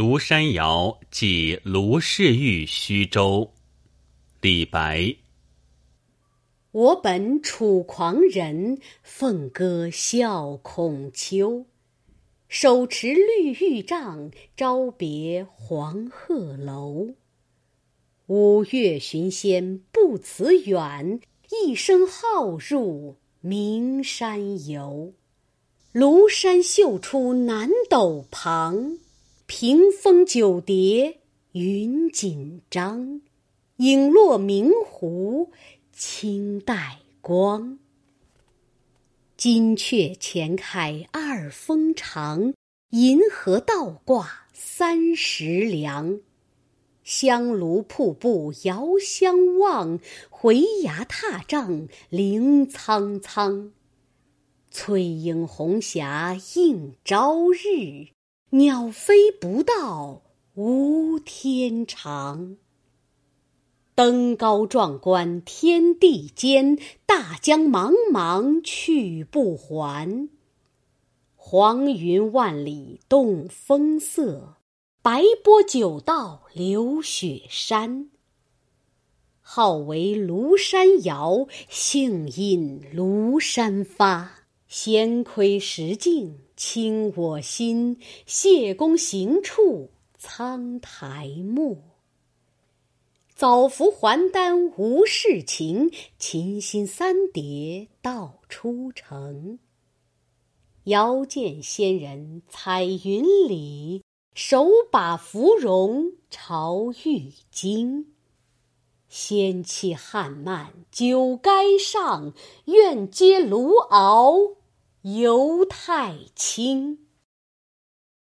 庐山谣寄卢氏玉虚州。李白。我本楚狂人，凤歌笑孔丘。手持绿玉杖，朝别黄鹤楼。五岳寻仙不辞远，一生好入名山游。庐山秀出南斗旁，屏风九叠云锦张。影落明湖青黛光。金阙前开二峰长，银河倒挂三十梁。香炉瀑布遥相望，回崖踏嶂凌苍苍。翠影红霞映朝日，鸟飞不到无天长。登高壮观天地间，大江茫茫去不还。黄云万里动风色，白波九道流雪山。号为庐山谣，兴因庐山发。闲窥石镜清我心，谢公行处苍苔没。早服还丹无事情，琴心三叠道出城。遥见仙人彩云里，手把芙蓉朝玉京。仙气汉漫酒该上，愿接卢敖犹太青